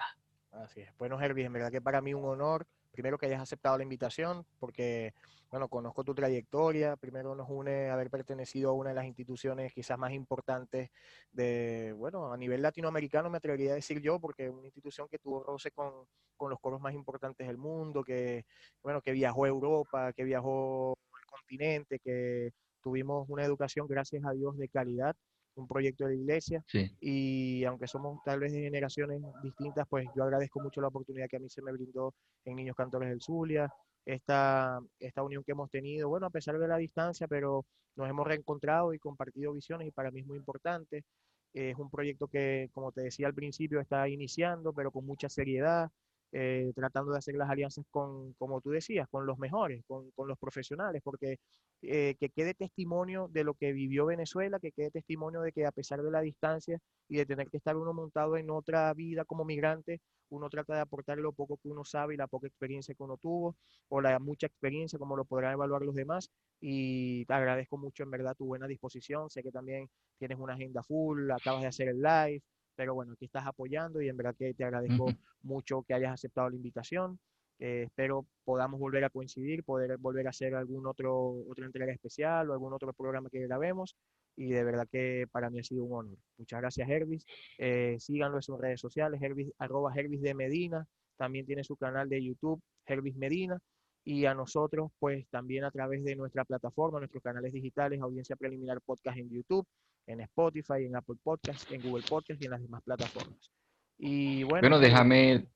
Así es. Bueno, Herbie, en verdad que para mí un honor, primero que hayas aceptado la invitación, porque bueno, conozco tu trayectoria. Primero nos une haber pertenecido a una de las instituciones quizás más importantes de, bueno, a nivel latinoamericano me atrevería a decir yo, porque una institución que tuvo roce con, con los coros más importantes del mundo, que, bueno, que viajó a Europa, que viajó al continente, que tuvimos una educación, gracias a Dios, de calidad un proyecto de la iglesia y aunque somos tal vez de generaciones distintas, pues yo agradezco mucho la oportunidad que a mí se me brindó en Niños Cantores del Zulia, esta, esta unión que hemos tenido, bueno, a pesar de la distancia, pero nos hemos reencontrado y compartido visiones y para mí es muy importante. Es un proyecto que, como te decía al principio, está iniciando, pero con mucha seriedad, eh, tratando de hacer las alianzas con, como tú decías, con los mejores, con, con los profesionales, porque eh, que quede testimonio de lo que vivió Venezuela, que quede testimonio de que a pesar de la distancia y de tener que estar uno montado en otra vida como migrante, uno trata de aportar lo poco que uno sabe y la poca experiencia que uno tuvo, o la mucha experiencia, como lo podrán evaluar los demás. Y te agradezco mucho en verdad tu buena disposición. Sé que también tienes una agenda full, acabas de hacer el live, pero bueno, aquí estás apoyando y en verdad que te agradezco mucho que hayas aceptado la invitación. Eh, espero podamos volver a coincidir, poder volver a hacer algún otro otra entrega especial o algún otro programa que grabemos y de verdad que para mí ha sido un honor. Muchas gracias Hervis, eh, síganlo en sus redes sociales, Hervis, arroba Hervis de Medina, también tiene su canal de YouTube, Hervis Medina, y a nosotros pues también a través de nuestra plataforma, nuestros canales digitales, Audiencia Preliminar Podcast en YouTube, en Spotify, en Apple Podcast, en Google Podcast y en las demás plataformas. Y bueno, bueno déjame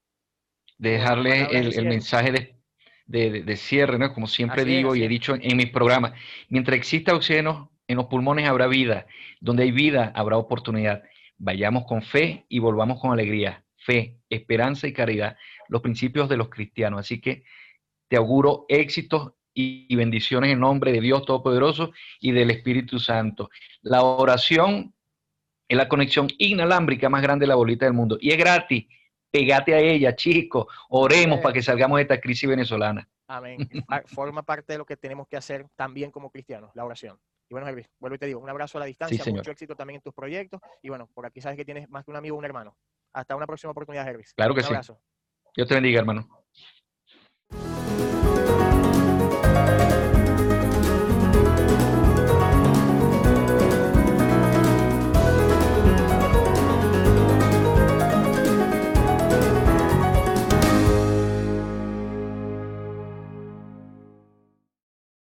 dejarle el, mensaje de, de, cierre, ¿no? Como siempre digo y he dicho en, mis programas, mientras exista oxígeno en los pulmones habrá vida, donde hay vida habrá oportunidad. Vayamos con fe y volvamos con alegría. Fe, esperanza y caridad, los principios de los cristianos. Así que te auguro éxitos y bendiciones en nombre de Dios Todopoderoso y del Espíritu Santo. La oración es la conexión inalámbrica más grande de la bolita del mundo y es gratis. Pégate a ella, chicos. Oremos para que salgamos de esta crisis venezolana. Amén. Forma parte de lo que tenemos que hacer también como cristianos, la oración. Y bueno, Elvis, vuelvo y te digo, un abrazo a la distancia, mucho éxito también en tus proyectos. Y bueno, por aquí sabes que tienes más que un amigo, un hermano. Hasta una próxima oportunidad, Elvis. Claro que un sí. Abrazo. Dios te bendiga, hermano.